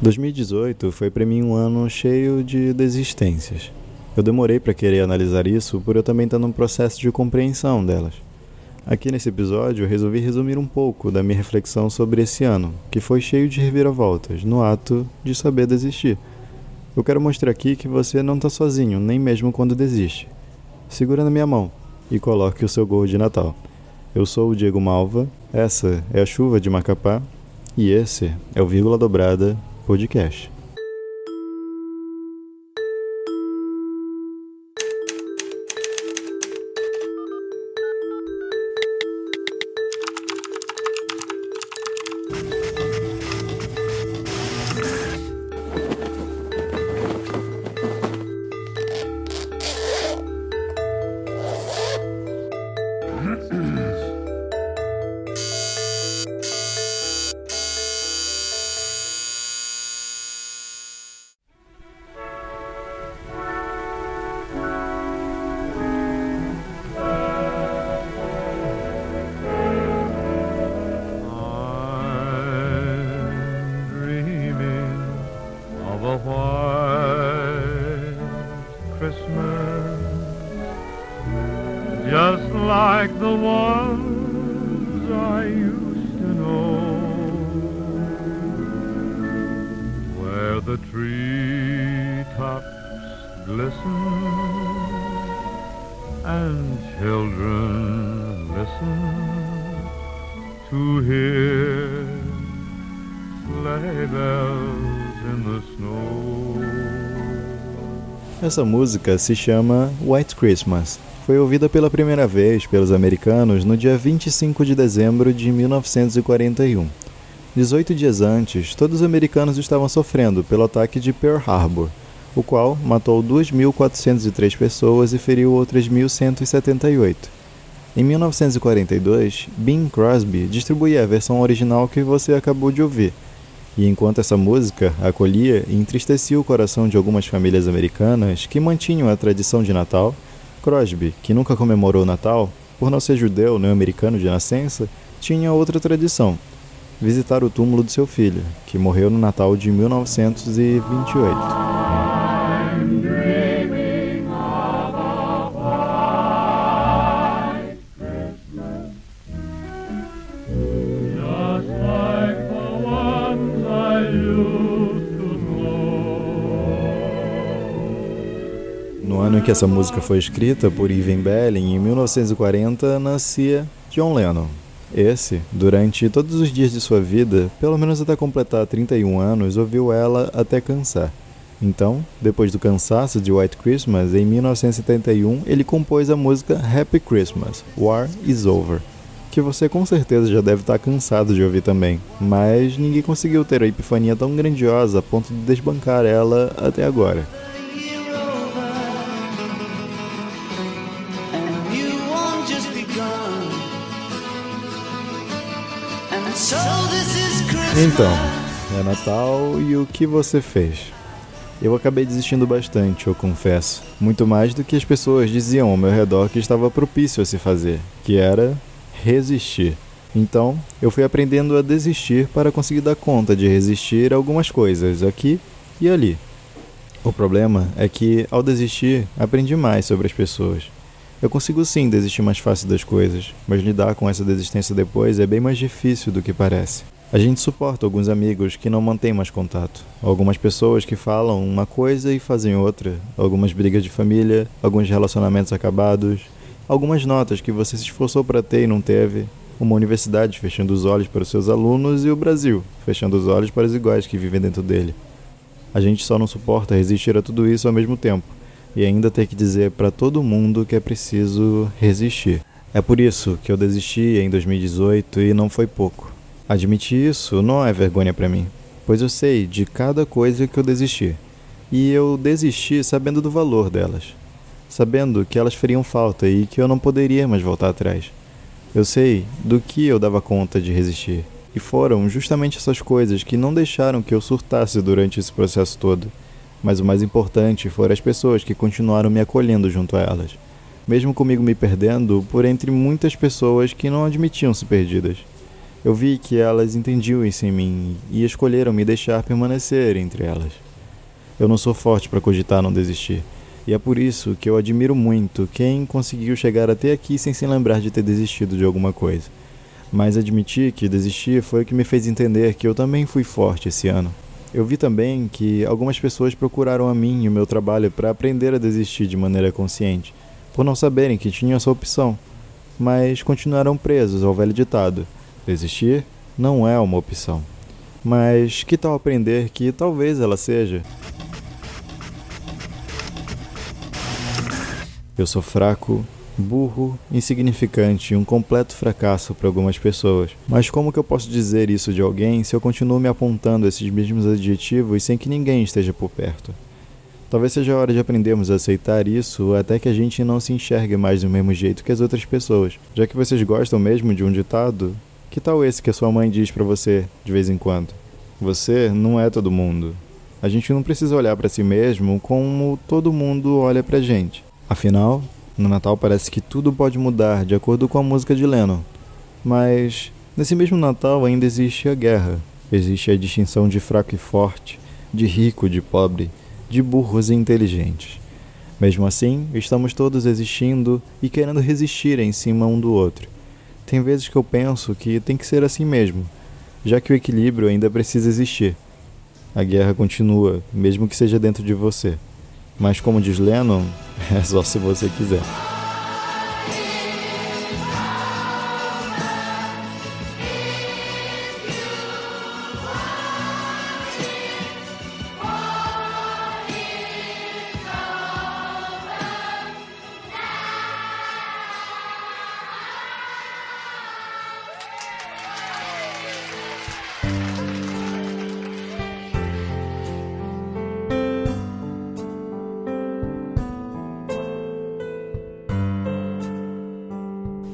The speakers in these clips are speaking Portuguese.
2018 foi para mim um ano cheio de desistências. Eu demorei para querer analisar isso por eu também estar num processo de compreensão delas. Aqui nesse episódio eu resolvi resumir um pouco da minha reflexão sobre esse ano, que foi cheio de reviravoltas, no ato de saber desistir. Eu quero mostrar aqui que você não está sozinho, nem mesmo quando desiste. Segura na minha mão e coloque o seu gol de Natal. Eu sou o Diego Malva, essa é a Chuva de Macapá e esse é o Vírgula Dobrada Podcast. The treetops glisten and children listen to hear sleigh bells in the snow. Essa música se chama White Christmas foi ouvida pela primeira vez pelos americanos no dia 25 de dezembro de 1941. 18 dias antes, todos os americanos estavam sofrendo pelo ataque de Pearl Harbor, o qual matou 2.403 pessoas e feriu outras 1.178. Em 1942, Bing Crosby distribuía a versão original que você acabou de ouvir. E enquanto essa música acolhia e entristecia o coração de algumas famílias americanas que mantinham a tradição de Natal, Crosby, que nunca comemorou o Natal, por não ser judeu nem americano de nascença, tinha outra tradição: visitar o túmulo de seu filho, que morreu no Natal de 1928. ano em que essa música foi escrita por Ivan Belling, em 1940, nascia John Lennon. Esse, durante todos os dias de sua vida, pelo menos até completar 31 anos, ouviu ela até cansar. Então, depois do cansaço de White Christmas, em 1971, ele compôs a música Happy Christmas, War is Over, que você com certeza já deve estar cansado de ouvir também, mas ninguém conseguiu ter a epifania tão grandiosa a ponto de desbancar ela até agora. Então, é Natal e o que você fez? Eu acabei desistindo bastante, eu confesso. Muito mais do que as pessoas diziam ao meu redor que estava propício a se fazer, que era resistir. Então, eu fui aprendendo a desistir para conseguir dar conta de resistir algumas coisas aqui e ali. O problema é que, ao desistir, aprendi mais sobre as pessoas. Eu consigo sim desistir mais fácil das coisas, mas lidar com essa desistência depois é bem mais difícil do que parece. A gente suporta alguns amigos que não mantêm mais contato, algumas pessoas que falam uma coisa e fazem outra, algumas brigas de família, alguns relacionamentos acabados, algumas notas que você se esforçou para ter e não teve, uma universidade fechando os olhos para os seus alunos e o Brasil fechando os olhos para os iguais que vivem dentro dele. A gente só não suporta resistir a tudo isso ao mesmo tempo e ainda ter que dizer para todo mundo que é preciso resistir. É por isso que eu desisti em 2018 e não foi pouco. Admitir isso não é vergonha para mim, pois eu sei de cada coisa que eu desisti. E eu desisti sabendo do valor delas, sabendo que elas fariam falta e que eu não poderia mais voltar atrás. Eu sei do que eu dava conta de resistir, e foram justamente essas coisas que não deixaram que eu surtasse durante esse processo todo. Mas o mais importante foram as pessoas que continuaram me acolhendo junto a elas, mesmo comigo me perdendo por entre muitas pessoas que não admitiam-se perdidas. Eu vi que elas entendiam isso em mim e escolheram me deixar permanecer entre elas. Eu não sou forte para cogitar não desistir, e é por isso que eu admiro muito quem conseguiu chegar até aqui sem se lembrar de ter desistido de alguma coisa. Mas admitir que desistir foi o que me fez entender que eu também fui forte esse ano. Eu vi também que algumas pessoas procuraram a mim e o meu trabalho para aprender a desistir de maneira consciente, por não saberem que tinham essa opção, mas continuaram presos ao velho ditado Desistir não é uma opção. Mas que tal aprender que talvez ela seja? Eu sou fraco, burro, insignificante um completo fracasso para algumas pessoas. Mas como que eu posso dizer isso de alguém se eu continuo me apontando esses mesmos adjetivos sem que ninguém esteja por perto? Talvez seja a hora de aprendermos a aceitar isso até que a gente não se enxergue mais do mesmo jeito que as outras pessoas. Já que vocês gostam mesmo de um ditado, que tal esse que a sua mãe diz para você de vez em quando? Você não é todo mundo. A gente não precisa olhar para si mesmo como todo mundo olha pra gente. Afinal, no Natal parece que tudo pode mudar de acordo com a música de Lennon. Mas nesse mesmo Natal ainda existe a guerra. Existe a distinção de fraco e forte, de rico e de pobre, de burros e inteligentes. Mesmo assim, estamos todos existindo e querendo resistir em cima um do outro. Tem vezes que eu penso que tem que ser assim mesmo, já que o equilíbrio ainda precisa existir. A guerra continua, mesmo que seja dentro de você. Mas como diz Lennon, é só se você quiser.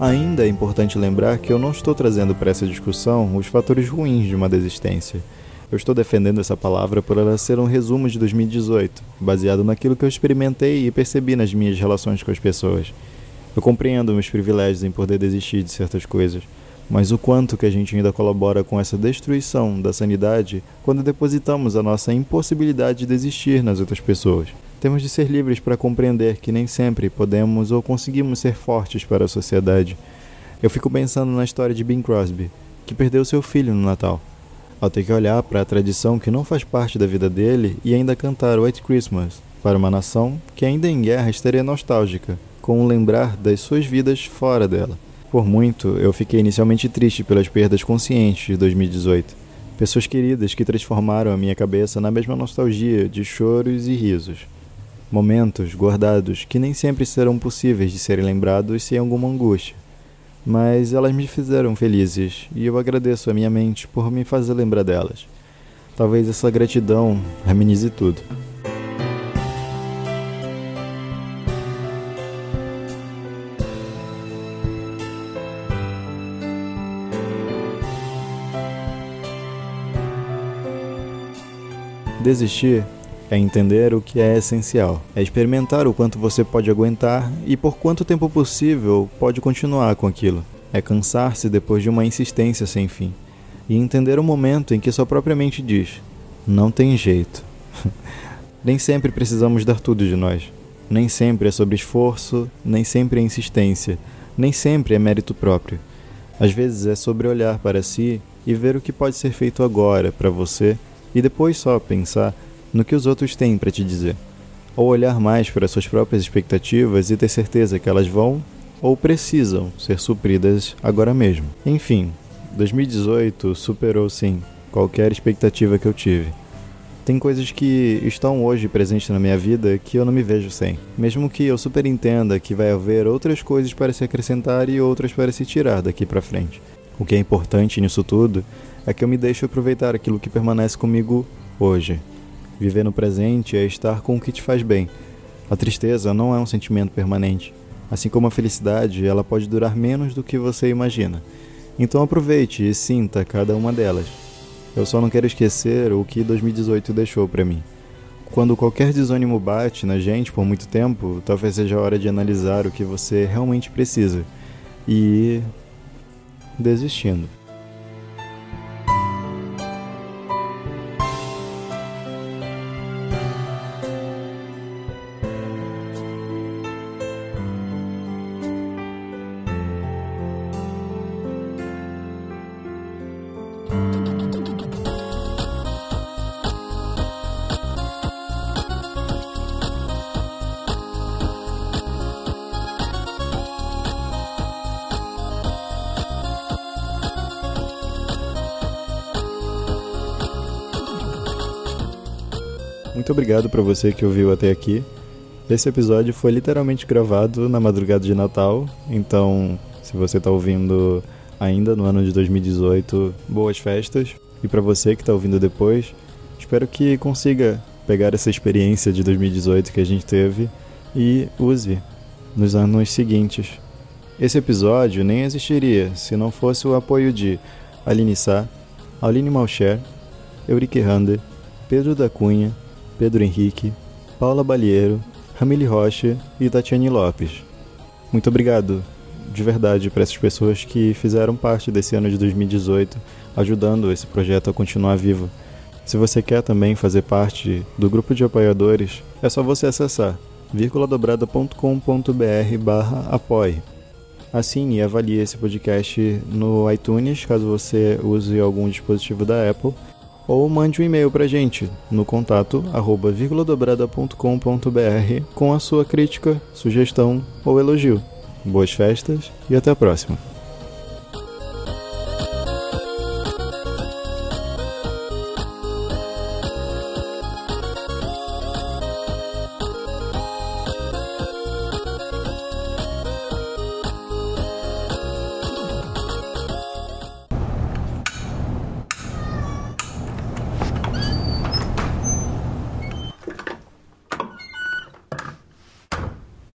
Ainda é importante lembrar que eu não estou trazendo para essa discussão os fatores ruins de uma desistência. Eu estou defendendo essa palavra por ela ser um resumo de 2018, baseado naquilo que eu experimentei e percebi nas minhas relações com as pessoas. Eu compreendo meus privilégios em poder desistir de certas coisas, mas o quanto que a gente ainda colabora com essa destruição da sanidade quando depositamos a nossa impossibilidade de desistir nas outras pessoas. Temos de ser livres para compreender que nem sempre podemos ou conseguimos ser fortes para a sociedade. Eu fico pensando na história de Bing Crosby, que perdeu seu filho no Natal. Ao ter que olhar para a tradição que não faz parte da vida dele e ainda cantar White Christmas para uma nação que ainda em guerra estaria nostálgica, com o lembrar das suas vidas fora dela. Por muito, eu fiquei inicialmente triste pelas perdas conscientes de 2018. Pessoas queridas que transformaram a minha cabeça na mesma nostalgia de choros e risos momentos guardados que nem sempre serão possíveis de serem lembrados sem alguma angústia. Mas elas me fizeram felizes e eu agradeço a minha mente por me fazer lembrar delas. Talvez essa gratidão amenize tudo. Desistir é entender o que é essencial, é experimentar o quanto você pode aguentar e por quanto tempo possível pode continuar com aquilo. É cansar-se depois de uma insistência sem fim e entender o momento em que sua própria mente diz: não tem jeito. nem sempre precisamos dar tudo de nós. Nem sempre é sobre esforço, nem sempre é insistência, nem sempre é mérito próprio. Às vezes é sobre olhar para si e ver o que pode ser feito agora para você e depois só pensar no que os outros têm para te dizer, ou olhar mais para suas próprias expectativas e ter certeza que elas vão ou precisam ser supridas agora mesmo. Enfim, 2018 superou sim qualquer expectativa que eu tive. Tem coisas que estão hoje presentes na minha vida que eu não me vejo sem. Mesmo que eu super entenda que vai haver outras coisas para se acrescentar e outras para se tirar daqui para frente. O que é importante nisso tudo é que eu me deixo aproveitar aquilo que permanece comigo hoje. Viver no presente é estar com o que te faz bem. A tristeza não é um sentimento permanente. Assim como a felicidade, ela pode durar menos do que você imagina. Então aproveite e sinta cada uma delas. Eu só não quero esquecer o que 2018 deixou para mim. Quando qualquer desânimo bate na gente por muito tempo, talvez seja a hora de analisar o que você realmente precisa e desistindo. Muito obrigado para você que ouviu até aqui. Esse episódio foi literalmente gravado na madrugada de Natal, então se você está ouvindo ainda no ano de 2018, boas festas. E para você que está ouvindo depois, espero que consiga pegar essa experiência de 2018 que a gente teve e use nos anos seguintes. Esse episódio nem existiria se não fosse o apoio de Aline Sá, Aline Malcher, Eurique Rander, Pedro da Cunha, Pedro Henrique, Paula Balieiro, Ramile Rocha e Tatiane Lopes. Muito obrigado, de verdade, para essas pessoas que fizeram parte desse ano de 2018, ajudando esse projeto a continuar vivo. Se você quer também fazer parte do grupo de apoiadores, é só você acessar vírguladobrada.com.br barra apoie. Assine e avalie esse podcast no iTunes, caso você use algum dispositivo da Apple, ou mande um e-mail para a gente no contato arroba vírguladobrada.com.br com a sua crítica, sugestão ou elogio. Boas festas e até a próxima!